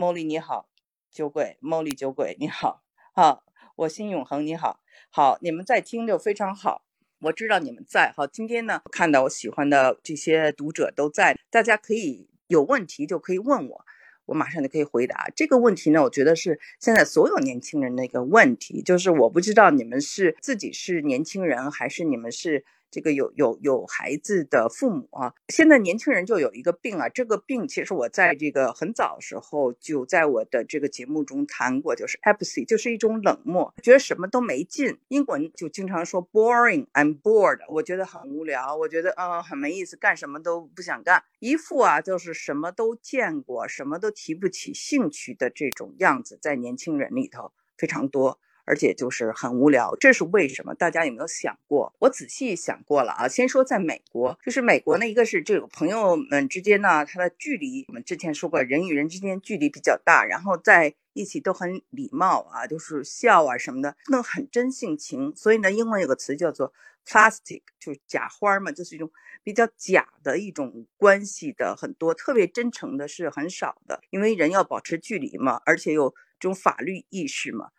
茉莉你好，酒鬼茉莉酒鬼你好，好，我心永恒你好，好，你们在听就非常好，我知道你们在，好，今天呢看到我喜欢的这些读者都在，大家可以有问题就可以问我，我马上就可以回答这个问题呢，我觉得是现在所有年轻人的一个问题，就是我不知道你们是自己是年轻人还是你们是。这个有有有孩子的父母啊，现在年轻人就有一个病啊，这个病其实我在这个很早时候就在我的这个节目中谈过，就是 apathy，就是一种冷漠，觉得什么都没劲。英文就经常说 boring，I'm bored，我觉得很无聊，我觉得呃很没意思，干什么都不想干，一副啊就是什么都见过，什么都提不起兴趣的这种样子，在年轻人里头非常多。而且就是很无聊，这是为什么？大家有没有想过？我仔细想过了啊。先说在美国，就是美国呢，一个是这个朋友们之间呢，他的距离，我们之前说过，人与人之间距离比较大，然后在一起都很礼貌啊，就是笑啊什么的，那很真性情。所以呢，英文有个词叫做 plastic，就是假花嘛，就是一种比较假的一种关系的很多，特别真诚的是很少的，因为人要保持距离嘛，而且有这种法律意识嘛。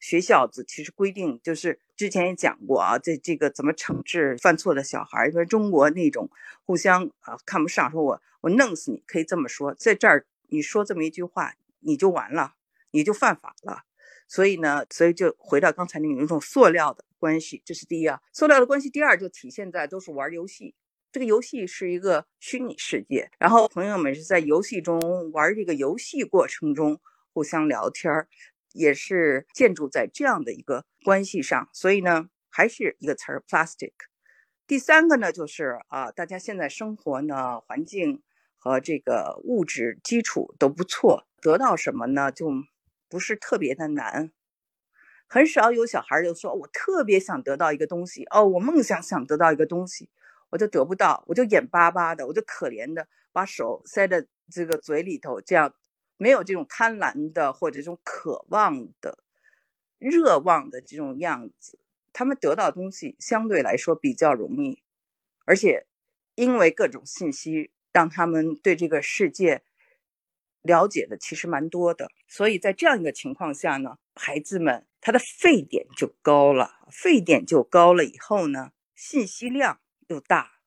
学校子其实规定就是之前也讲过啊，这这个怎么惩治犯错的小孩？因为中国那种互相啊看不上，说我我弄死你，可以这么说，在这儿你说这么一句话，你就完了，你就犯法了。所以呢，所以就回到刚才那种一种塑料的关系，这是第一啊。塑料的关系，第二就体现在都是玩游戏，这个游戏是一个虚拟世界，然后朋友们是在游戏中玩这个游戏过程中互相聊天儿。也是建筑在这样的一个关系上，所以呢，还是一个词儿 plastic。第三个呢，就是啊，大家现在生活呢，环境和这个物质基础都不错，得到什么呢，就不是特别的难。很少有小孩就说我特别想得到一个东西哦，我梦想想得到一个东西，我就得不到，我就眼巴巴的，我就可怜的把手塞在这个嘴里头，这样。没有这种贪婪的或者这种渴望的、热望的这种样子，他们得到东西相对来说比较容易，而且因为各种信息让他们对这个世界了解的其实蛮多的，所以在这样一个情况下呢，孩子们他的沸点就高了，沸点就高了以后呢，信息量又大。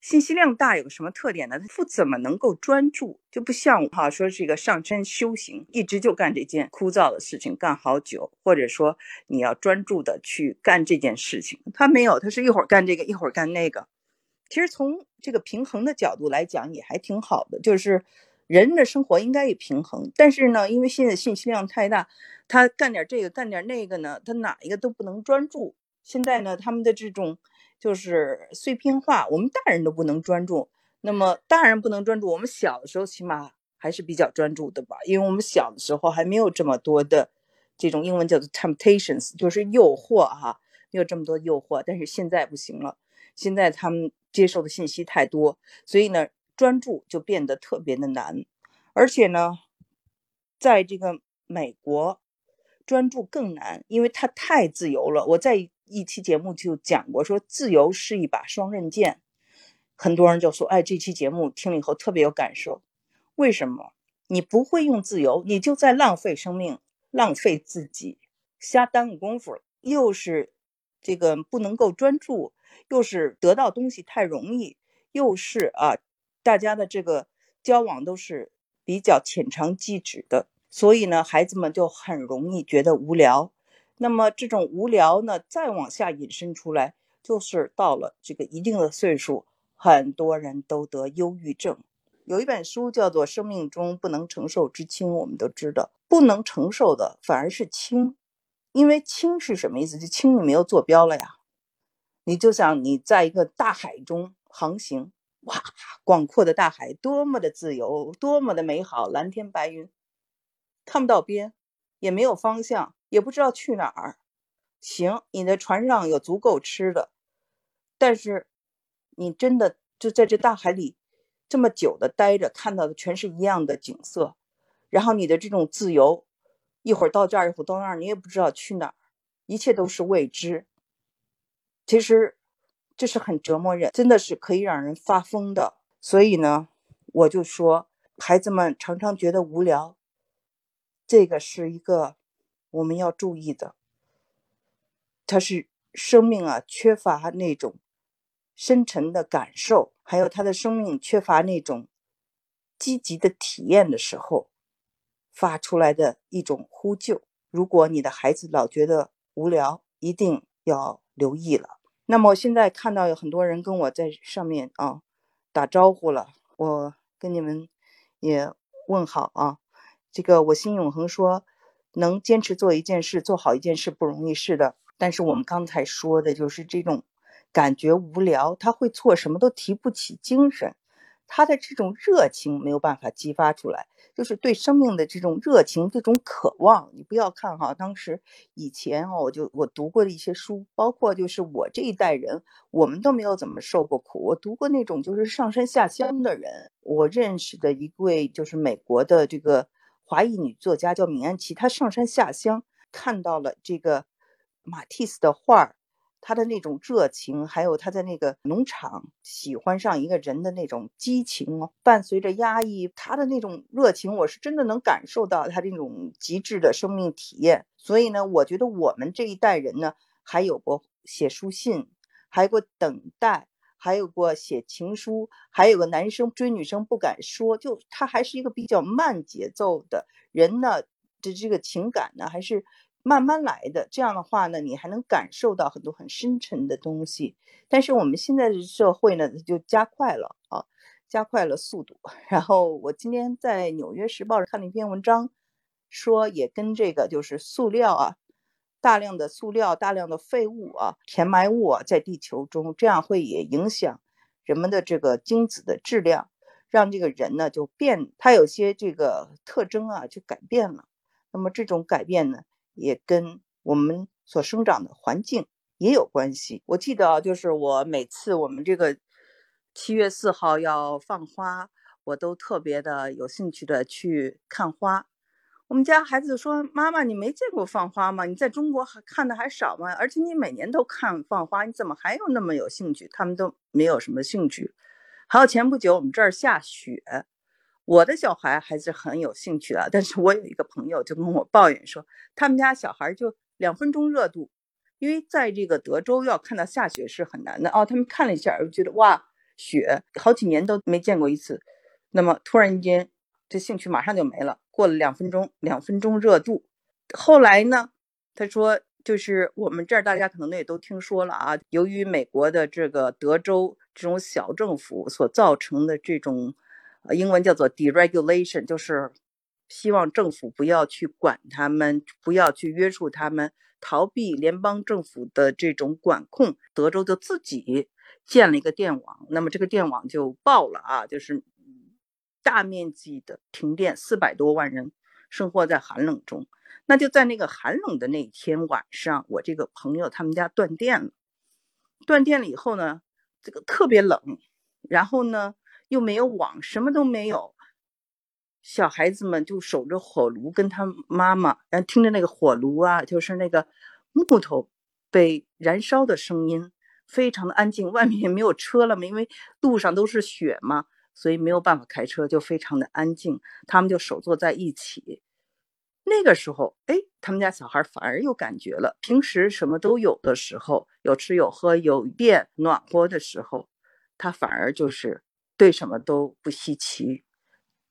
信息量大有个什么特点呢？他不怎么能够专注，就不像哈说这个上山修行，一直就干这件枯燥的事情，干好久，或者说你要专注的去干这件事情，他没有，他是一会儿干这个，一会儿干那个。其实从这个平衡的角度来讲，也还挺好的，就是人的生活应该也平衡。但是呢，因为现在信息量太大，他干点这个，干点那个呢，他哪一个都不能专注。现在呢，他们的这种。就是碎片化，我们大人都不能专注。那么大人不能专注，我们小的时候起码还是比较专注的吧？因为我们小的时候还没有这么多的这种英文叫做 temptations，就是诱惑哈，没有这么多诱惑。但是现在不行了，现在他们接受的信息太多，所以呢，专注就变得特别的难。而且呢，在这个美国，专注更难，因为它太自由了。我在。一期节目就讲过，说自由是一把双刃剑，很多人就说，哎，这期节目听了以后特别有感受。为什么？你不会用自由，你就在浪费生命，浪费自己，瞎耽误功夫。又是这个不能够专注，又是得到东西太容易，又是啊，大家的这个交往都是比较浅尝即止的，所以呢，孩子们就很容易觉得无聊。那么这种无聊呢，再往下引申出来，就是到了这个一定的岁数，很多人都得忧郁症。有一本书叫做《生命中不能承受之轻》，我们都知道，不能承受的反而是轻，因为轻是什么意思？就轻你没有坐标了呀。你就像你在一个大海中航行，哇，广阔的大海多么的自由，多么的美好，蓝天白云，看不到边，也没有方向。也不知道去哪儿，行，你的船上有足够吃的，但是你真的就在这大海里这么久的待着，看到的全是一样的景色，然后你的这种自由，一会儿到这儿，一会儿到那儿，你也不知道去哪儿，一切都是未知。其实这是很折磨人，真的是可以让人发疯的。所以呢，我就说，孩子们常常觉得无聊，这个是一个我们要注意的。他是生命啊，缺乏那种深沉的感受，还有他的生命缺乏那种积极的体验的时候，发出来的一种呼救。如果你的孩子老觉得无聊，一定要留意了。那么现在看到有很多人跟我在上面啊打招呼了，我跟你们也问好啊。这个我心永恒说，能坚持做一件事，做好一件事不容易，是的。但是我们刚才说的就是这种感觉无聊，他会做什么都提不起精神，他的这种热情没有办法激发出来，就是对生命的这种热情、这种渴望。你不要看哈，当时以前哦，我就我读过的一些书，包括就是我这一代人，我们都没有怎么受过苦。我读过那种就是上山下乡的人，我认识的一位就是美国的这个华裔女作家叫闵安琪，她上山下乡看到了这个。马蒂斯的画儿，她的那种热情，还有她在那个农场喜欢上一个人的那种激情，伴随着压抑，她的那种热情，我是真的能感受到她这种极致的生命体验。所以呢，我觉得我们这一代人呢，还有过写书信，还有过等待，还有过写情书，还有个男生追女生不敢说，就他还是一个比较慢节奏的人呢，的这个情感呢，还是。慢慢来的，这样的话呢，你还能感受到很多很深沉的东西。但是我们现在的社会呢，就加快了啊，加快了速度。然后我今天在《纽约时报》上看了一篇文章，说也跟这个就是塑料啊，大量的塑料、大量的废物啊、填埋物啊，在地球中，这样会也影响人们的这个精子的质量，让这个人呢就变，他有些这个特征啊就改变了。那么这种改变呢？也跟我们所生长的环境也有关系。我记得，就是我每次我们这个七月四号要放花，我都特别的有兴趣的去看花。我们家孩子说：“妈妈，你没见过放花吗？你在中国还看的还少吗？而且你每年都看放花，你怎么还有那么有兴趣？”他们都没有什么兴趣。还有前不久我们这儿下雪。我的小孩还是很有兴趣的，但是我有一个朋友就跟我抱怨说，他们家小孩就两分钟热度，因为在这个德州要看到下雪是很难的哦。他们看了一下，就觉得哇，雪好几年都没见过一次，那么突然间这兴趣马上就没了。过了两分钟，两分钟热度，后来呢，他说就是我们这儿大家可能也都听说了啊，由于美国的这个德州这种小政府所造成的这种。呃，英文叫做 deregulation，就是希望政府不要去管他们，不要去约束他们，逃避联邦政府的这种管控。德州就自己建了一个电网，那么这个电网就爆了啊，就是大面积的停电，四百多万人生活在寒冷中。那就在那个寒冷的那天晚上，我这个朋友他们家断电了，断电了以后呢，这个特别冷，然后呢。又没有网，什么都没有。小孩子们就守着火炉，跟他妈妈，然后听着那个火炉啊，就是那个木头被燃烧的声音，非常的安静。外面也没有车了嘛，因为路上都是雪嘛，所以没有办法开车，就非常的安静。他们就手坐在一起。那个时候，哎，他们家小孩反而有感觉了。平时什么都有的时候，有吃有喝有电暖和的时候，他反而就是。对什么都不稀奇，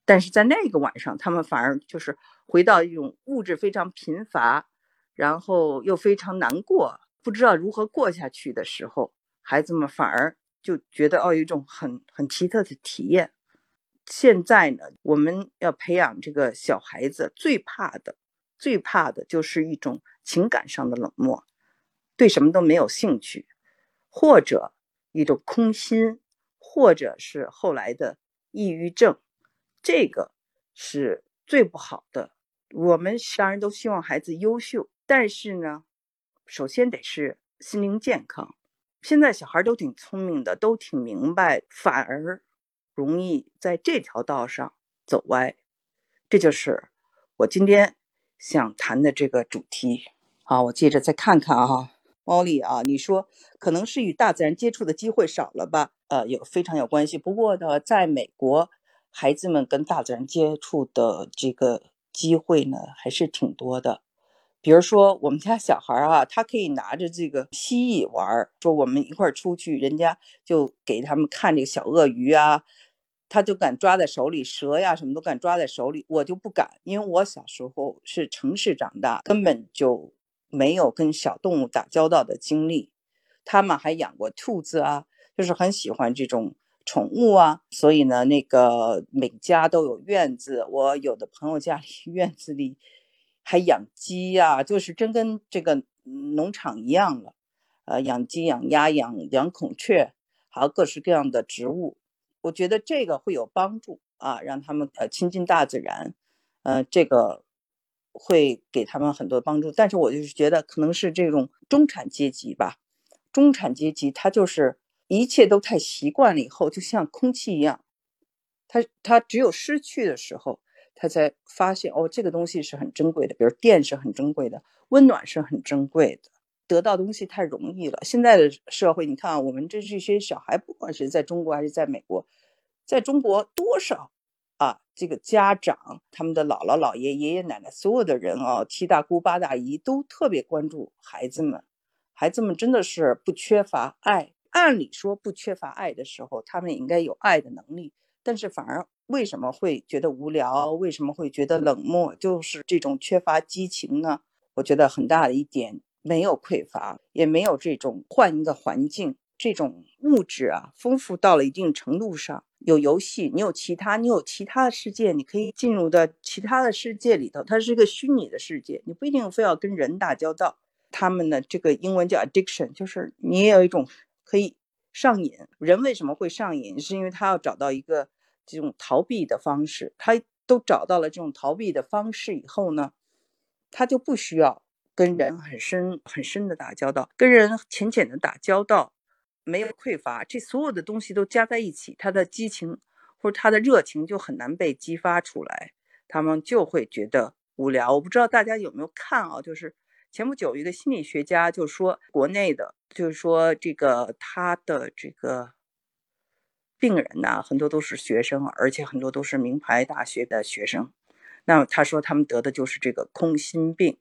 但是在那个晚上，他们反而就是回到一种物质非常贫乏，然后又非常难过，不知道如何过下去的时候，孩子们反而就觉得哦，有一种很很奇特的体验。现在呢，我们要培养这个小孩子，最怕的、最怕的就是一种情感上的冷漠，对什么都没有兴趣，或者一种空心。或者是后来的抑郁症，这个是最不好的。我们当然都希望孩子优秀，但是呢，首先得是心灵健康。现在小孩都挺聪明的，都挺明白，反而容易在这条道上走歪。这就是我今天想谈的这个主题。好，我接着再看看啊。猫莉啊，你说可能是与大自然接触的机会少了吧？呃，有非常有关系。不过呢，在美国，孩子们跟大自然接触的这个机会呢还是挺多的。比如说我们家小孩啊，他可以拿着这个蜥蜴玩儿，说我们一块儿出去，人家就给他们看这个小鳄鱼啊。他就敢抓在手里，蛇呀什么都敢抓在手里，我就不敢，因为我小时候是城市长大，根本就没有跟小动物打交道的经历。他们还养过兔子啊，就是很喜欢这种宠物啊，所以呢，那个每家都有院子，我有的朋友家里 院子里还养鸡呀，就是真跟这个农场一样了。呃，养鸡、养鸭、养养孔雀，还有各式各样的植物。我觉得这个会有帮助啊，让他们呃亲近大自然，呃，这个会给他们很多帮助。但是我就是觉得可能是这种中产阶级吧，中产阶级他就是一切都太习惯了，以后就像空气一样，他他只有失去的时候，他才发现哦，这个东西是很珍贵的，比如电是很珍贵的，温暖是很珍贵的。得到东西太容易了。现在的社会，你看，我们这这些小孩，不管是在中国还是在美国，在中国多少啊，这个家长、他们的姥姥姥爷、爷爷奶奶，所有的人啊，七大姑八大姨都特别关注孩子们。孩子们真的是不缺乏爱。按理说不缺乏爱的时候，他们也应该有爱的能力，但是反而为什么会觉得无聊？为什么会觉得冷漠？就是这种缺乏激情呢？我觉得很大的一点。没有匮乏，也没有这种换一个环境，这种物质啊丰富到了一定程度上，有游戏，你有其他，你有其他的世界，你可以进入到其他的世界里头，它是一个虚拟的世界，你不一定非要跟人打交道。他们的，这个英文叫 addiction，就是你也有一种可以上瘾。人为什么会上瘾？是因为他要找到一个这种逃避的方式，他都找到了这种逃避的方式以后呢，他就不需要。跟人很深很深的打交道，跟人浅浅的打交道，没有匮乏，这所有的东西都加在一起，他的激情或者他的热情就很难被激发出来，他们就会觉得无聊。我不知道大家有没有看啊？就是前不久一个心理学家就说，国内的，就是说这个他的这个病人呢，很多都是学生，而且很多都是名牌大学的学生。那他说他们得的就是这个空心病。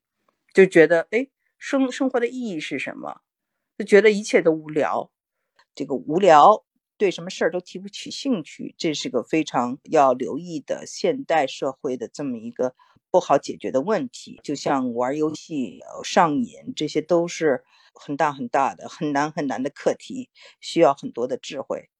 就觉得哎，生生活的意义是什么？就觉得一切都无聊。这个无聊，对什么事儿都提不起兴趣，这是个非常要留意的现代社会的这么一个不好解决的问题。就像玩游戏上瘾，这些都是很大很大的、很难很难的课题，需要很多的智慧。